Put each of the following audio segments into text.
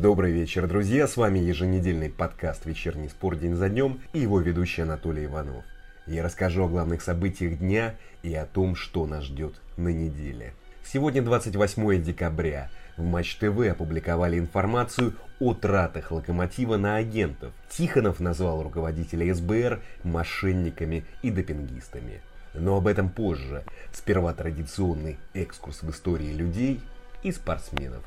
Добрый вечер, друзья! С вами еженедельный подкаст «Вечерний спор день за днем» и его ведущий Анатолий Иванов. Я расскажу о главных событиях дня и о том, что нас ждет на неделе. Сегодня 28 декабря. В Матч ТВ опубликовали информацию о тратах Локомотива на агентов. Тихонов назвал руководителя СБР мошенниками и допингистами. Но об этом позже. Сперва традиционный экскурс в истории людей и спортсменов.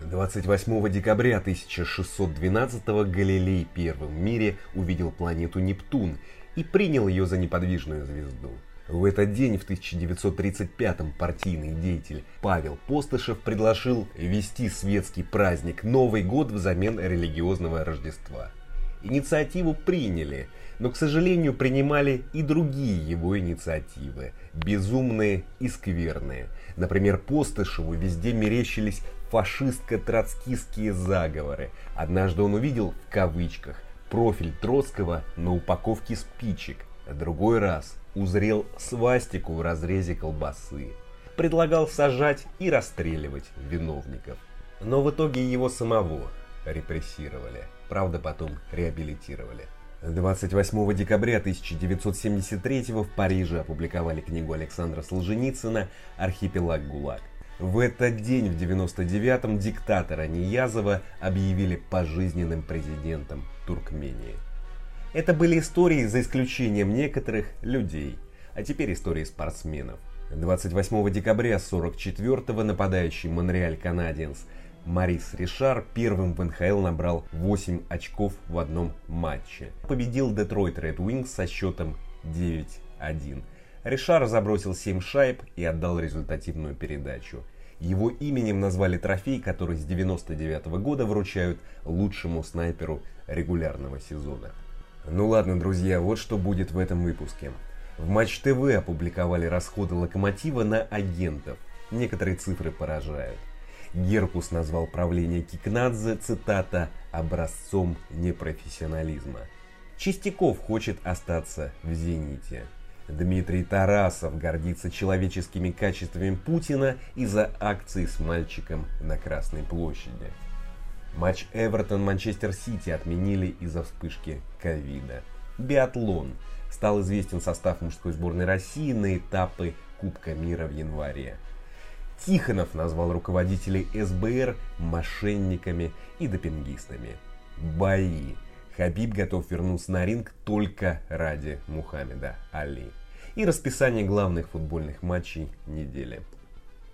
28 декабря 1612 Галилей первым в мире увидел планету Нептун и принял ее за неподвижную звезду. В этот день, в 1935-м, партийный деятель Павел Постышев предложил ввести светский праздник Новый год взамен религиозного Рождества. Инициативу приняли, но, к сожалению, принимали и другие его инициативы, безумные и скверные. Например, Постышеву везде мерещились фашистско-троцкистские заговоры. Однажды он увидел, в кавычках, профиль Троцкого на упаковке спичек, другой раз узрел свастику в разрезе колбасы. Предлагал сажать и расстреливать виновников. Но в итоге его самого репрессировали. Правда, потом реабилитировали. 28 декабря 1973 в Париже опубликовали книгу Александра Солженицына «Архипелаг ГУЛАГ». В этот день, в 99-м, диктатора Ниязова объявили пожизненным президентом Туркмении. Это были истории за исключением некоторых людей, а теперь истории спортсменов. 28 декабря 44-го нападающий Монреаль Канадиенс Марис Ришар первым в НХЛ набрал 8 очков в одном матче. Победил Детройт Ред Wings со счетом 9-1. Ришар забросил 7 шайб и отдал результативную передачу. Его именем назвали трофей, который с 99 -го года вручают лучшему снайперу регулярного сезона. Ну ладно, друзья, вот что будет в этом выпуске. В Матч ТВ опубликовали расходы Локомотива на агентов. Некоторые цифры поражают. Геркус назвал правление Кикнадзе, цитата, образцом непрофессионализма. Чистяков хочет остаться в «Зените». Дмитрий Тарасов гордится человеческими качествами Путина из-за акции с мальчиком на Красной площади. Матч Эвертон-Манчестер Сити отменили из-за вспышки ковида. Биатлон. Стал известен состав мужской сборной России на этапы Кубка мира в январе. Тихонов назвал руководителей СБР мошенниками и допингистами. Бои. Хабиб готов вернуться на ринг только ради Мухаммеда Али. И расписание главных футбольных матчей недели.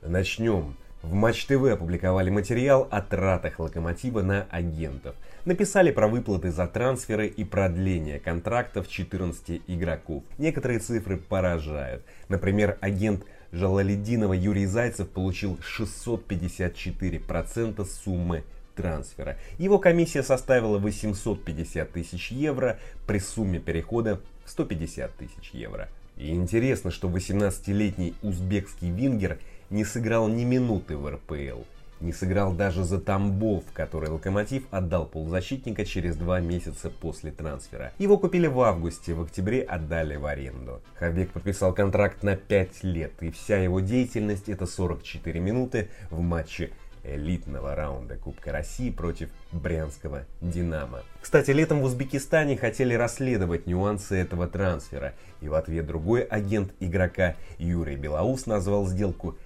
Начнем. В Матч ТВ опубликовали материал о тратах Локомотива на агентов. Написали про выплаты за трансферы и продление контрактов 14 игроков. Некоторые цифры поражают. Например, агент Жалалединова Юрий Зайцев получил 654% суммы трансфера. Его комиссия составила 850 тысяч евро при сумме перехода 150 тысяч евро. И интересно, что 18-летний узбекский вингер не сыграл ни минуты в РПЛ. Не сыграл даже за Тамбов, который Локомотив отдал полузащитника через два месяца после трансфера. Его купили в августе, в октябре отдали в аренду. Хабек подписал контракт на 5 лет, и вся его деятельность это 44 минуты в матче элитного раунда Кубка России против брянского «Динамо». Кстати, летом в Узбекистане хотели расследовать нюансы этого трансфера, и в ответ другой агент игрока Юрий Белоус назвал сделку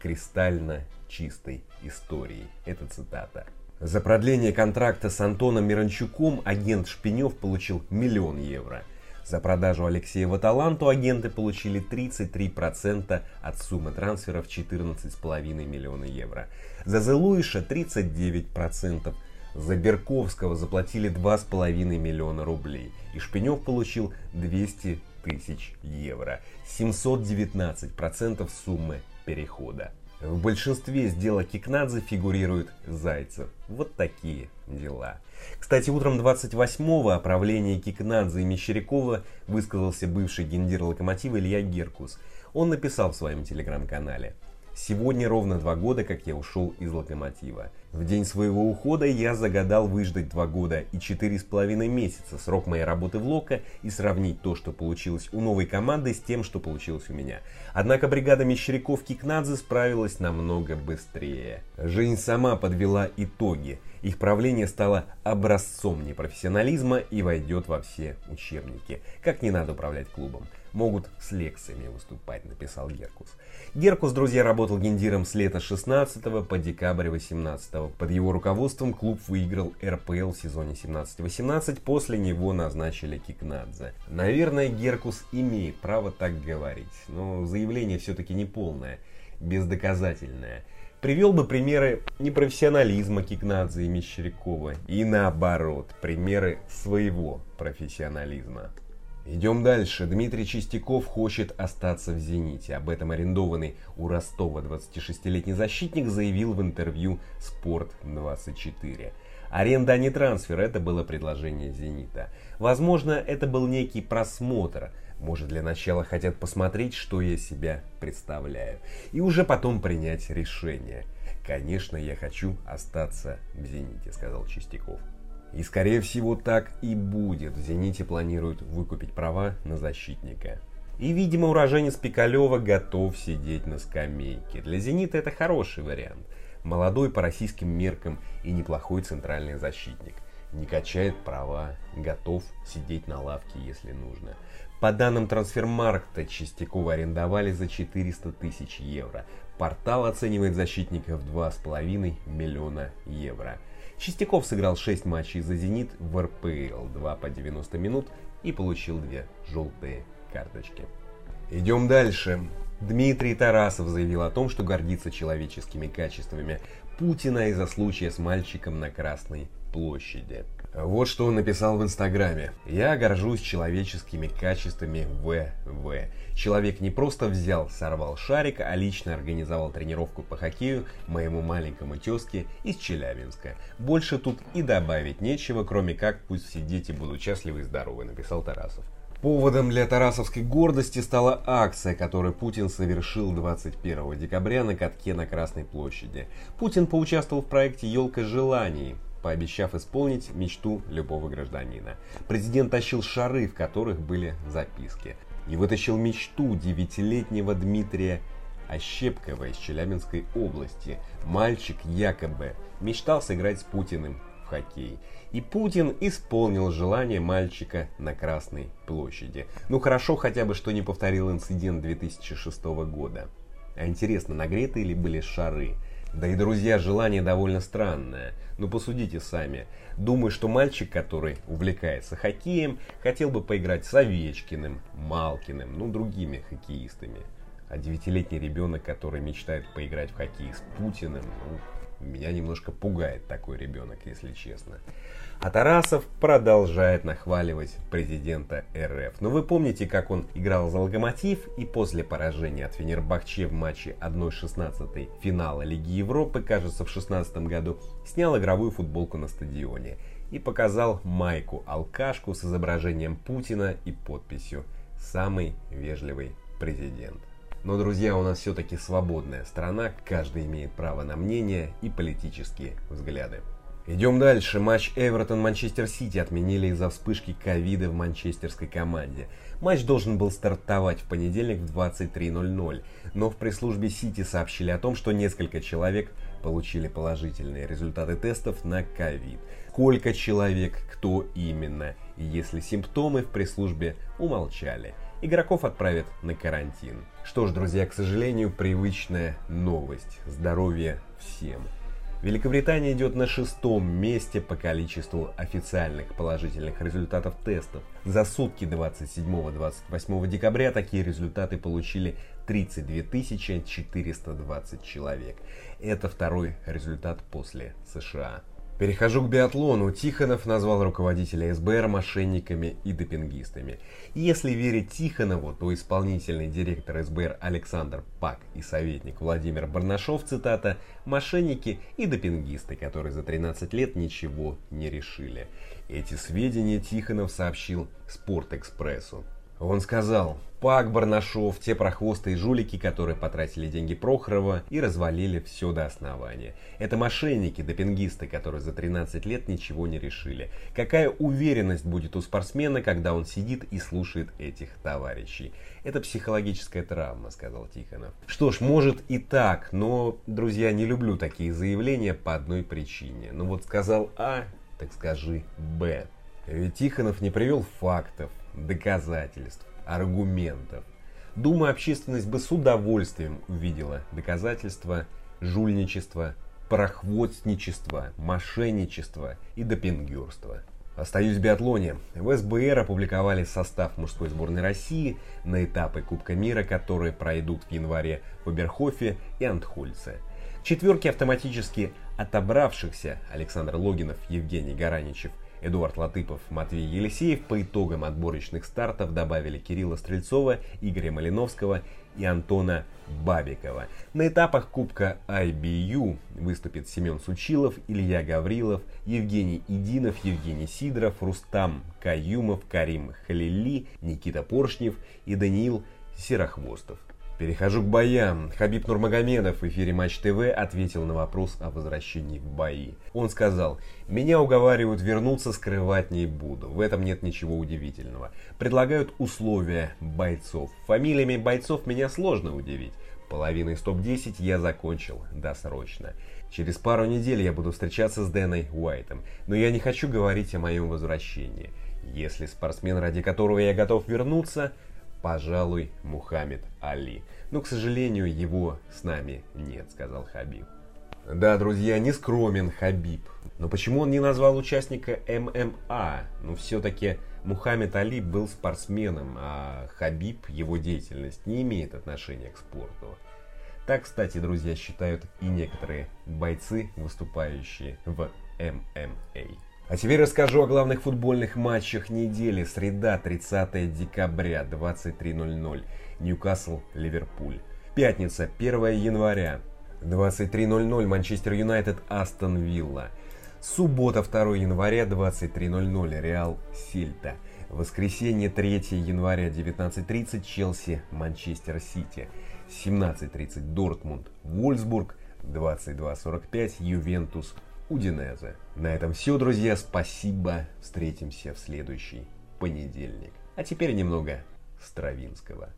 «кристально чистой историей». Это цитата. За продление контракта с Антоном Миранчуком агент Шпинев получил миллион евро – за продажу Алексея Ваталанту агенты получили 33% от суммы трансфера в 14,5 миллиона евро. За Зелуиша 39%. За Берковского заплатили 2,5 миллиона рублей. И Шпинев получил 200 тысяч евро. 719% суммы перехода. В большинстве сделок Кикнадзе фигурирует Зайцев. Вот такие дела. Кстати, утром 28-го о правлении Кикнадзе и Мещерякова высказался бывший гендир Локомотива Илья Геркус. Он написал в своем телеграм-канале. Сегодня ровно два года, как я ушел из Локомотива. В день своего ухода я загадал выждать два года и четыре с половиной месяца срок моей работы в Локо и сравнить то, что получилось у новой команды с тем, что получилось у меня. Однако бригада Мещеряков Кикнадзе справилась намного быстрее. Жизнь сама подвела итоги. Их правление стало образцом непрофессионализма и войдет во все учебники. Как не надо управлять клубом могут с лекциями выступать, написал Геркус. Геркус, друзья, работал гендиром с лета 16 по декабрь 18. Под его руководством клуб выиграл РПЛ в сезоне 17-18, после него назначили Кикнадзе. Наверное, Геркус имеет право так говорить, но заявление все-таки не полное, бездоказательное. Привел бы примеры непрофессионализма Кикнадзе и Мещерякова и наоборот, примеры своего профессионализма. Идем дальше. Дмитрий Чистяков хочет остаться в «Зените». Об этом арендованный у Ростова 26-летний защитник заявил в интервью «Спорт-24». Аренда, а не трансфер – это было предложение «Зенита». Возможно, это был некий просмотр. Может, для начала хотят посмотреть, что я себя представляю. И уже потом принять решение. Конечно, я хочу остаться в «Зените», сказал Чистяков. И скорее всего так и будет. В «Зените» планируют выкупить права на защитника. И, видимо, уроженец Пикалева готов сидеть на скамейке. Для «Зенита» это хороший вариант. Молодой по российским меркам и неплохой центральный защитник. Не качает права, готов сидеть на лавке, если нужно. По данным трансфермаркта, Чистякова арендовали за 400 тысяч евро. Портал оценивает защитника в 2,5 миллиона евро. Чистяков сыграл 6 матчей за «Зенит» в РПЛ, 2 по 90 минут и получил 2 желтые карточки. Идем дальше. Дмитрий Тарасов заявил о том, что гордится человеческими качествами Путина из-за случая с мальчиком на Красной площади. Вот что он написал в Инстаграме. «Я горжусь человеческими качествами ВВ. Человек не просто взял, сорвал шарик, а лично организовал тренировку по хоккею моему маленькому тезке из Челябинска. Больше тут и добавить нечего, кроме как пусть все дети будут счастливы и здоровы», написал Тарасов. Поводом для тарасовской гордости стала акция, которую Путин совершил 21 декабря на катке на Красной площади. Путин поучаствовал в проекте «Елка желаний», пообещав исполнить мечту любого гражданина. Президент тащил шары, в которых были записки. И вытащил мечту девятилетнего Дмитрия Ощепкова из Челябинской области. Мальчик якобы мечтал сыграть с Путиным в хоккей. И Путин исполнил желание мальчика на Красной площади. Ну хорошо хотя бы, что не повторил инцидент 2006 года. А интересно, нагретые ли были шары? Да и, друзья, желание довольно странное. Ну посудите сами. Думаю, что мальчик, который увлекается хоккеем, хотел бы поиграть с Овечкиным, Малкиным, ну другими хоккеистами. А девятилетний ребенок, который мечтает поиграть в хоккей с Путиным, ну, меня немножко пугает такой ребенок, если честно. А Тарасов продолжает нахваливать президента РФ. Но вы помните, как он играл за Локомотив и после поражения от Фенербахче в матче 1-16 финала Лиги Европы, кажется, в 16 году, снял игровую футболку на стадионе и показал майку-алкашку с изображением Путина и подписью «Самый вежливый президент». Но, друзья, у нас все-таки свободная страна, каждый имеет право на мнение и политические взгляды. Идем дальше. Матч Эвертон-Манчестер Сити отменили из-за вспышки ковида в манчестерской команде. Матч должен был стартовать в понедельник в 23.00, но в пресс-службе Сити сообщили о том, что несколько человек получили положительные результаты тестов на ковид. Сколько человек, кто именно, и если симптомы в пресс-службе умолчали. Игроков отправят на карантин. Что ж, друзья, к сожалению, привычная новость. Здоровья всем. Великобритания идет на шестом месте по количеству официальных положительных результатов тестов. За сутки 27-28 декабря такие результаты получили 32 420 человек. Это второй результат после США. Перехожу к биатлону. Тихонов назвал руководителя СБР мошенниками и допингистами. Если верить Тихонову, то исполнительный директор СБР Александр Пак и советник Владимир Барнашов, цитата, «мошенники и допингисты, которые за 13 лет ничего не решили». Эти сведения Тихонов сообщил Спортэкспрессу. Он сказал, Пак, Барнашов, те прохвосты и жулики, которые потратили деньги Прохорова и развалили все до основания. Это мошенники, допингисты, которые за 13 лет ничего не решили. Какая уверенность будет у спортсмена, когда он сидит и слушает этих товарищей? Это психологическая травма, сказал Тихонов. Что ж, может и так, но, друзья, не люблю такие заявления по одной причине. Ну вот сказал А, так скажи Б. Ведь Тихонов не привел фактов, доказательств, аргументов. Думаю, общественность бы с удовольствием увидела доказательства жульничества, прохвостничества, мошенничества и допингерства. Остаюсь в биатлоне. В СБР опубликовали состав мужской сборной России на этапы Кубка мира, которые пройдут в январе в Оберхофе и Антхольце. Четверки автоматически отобравшихся Александр Логинов, Евгений Гараничев – Эдуард Латыпов, Матвей Елисеев по итогам отборочных стартов добавили Кирилла Стрельцова, Игоря Малиновского и Антона Бабикова. На этапах Кубка IBU выступит Семен Сучилов, Илья Гаврилов, Евгений Идинов, Евгений Сидоров, Рустам Каюмов, Карим Халили, Никита Поршнев и Даниил Серохвостов. Перехожу к боям. Хабиб Нурмагомедов в эфире Матч ТВ ответил на вопрос о возвращении в бои. Он сказал, «Меня уговаривают вернуться, скрывать не буду. В этом нет ничего удивительного. Предлагают условия бойцов. Фамилиями бойцов меня сложно удивить. Половиной стоп-10 я закончил досрочно. Через пару недель я буду встречаться с Дэной Уайтом, но я не хочу говорить о моем возвращении. Если спортсмен, ради которого я готов вернуться – пожалуй, Мухаммед Али. Но, к сожалению, его с нами нет, сказал Хабиб. Да, друзья, не скромен Хабиб. Но почему он не назвал участника ММА? Ну, все-таки Мухаммед Али был спортсменом, а Хабиб, его деятельность, не имеет отношения к спорту. Так, кстати, друзья, считают и некоторые бойцы, выступающие в ММА. А теперь расскажу о главных футбольных матчах недели. Среда, 30 декабря, 23.00. Ньюкасл, Ливерпуль. Пятница, 1 января, 23.00. Манчестер Юнайтед, Астон Вилла. Суббота, 2 января, 23.00. Реал, Сильта. Воскресенье, 3 января, 19.30. Челси, Манчестер Сити. 17.30. Дортмунд, Вольсбург. 22.45. Ювентус, Удинезе. На этом все, друзья. Спасибо. Встретимся в следующий понедельник. А теперь немного Стравинского.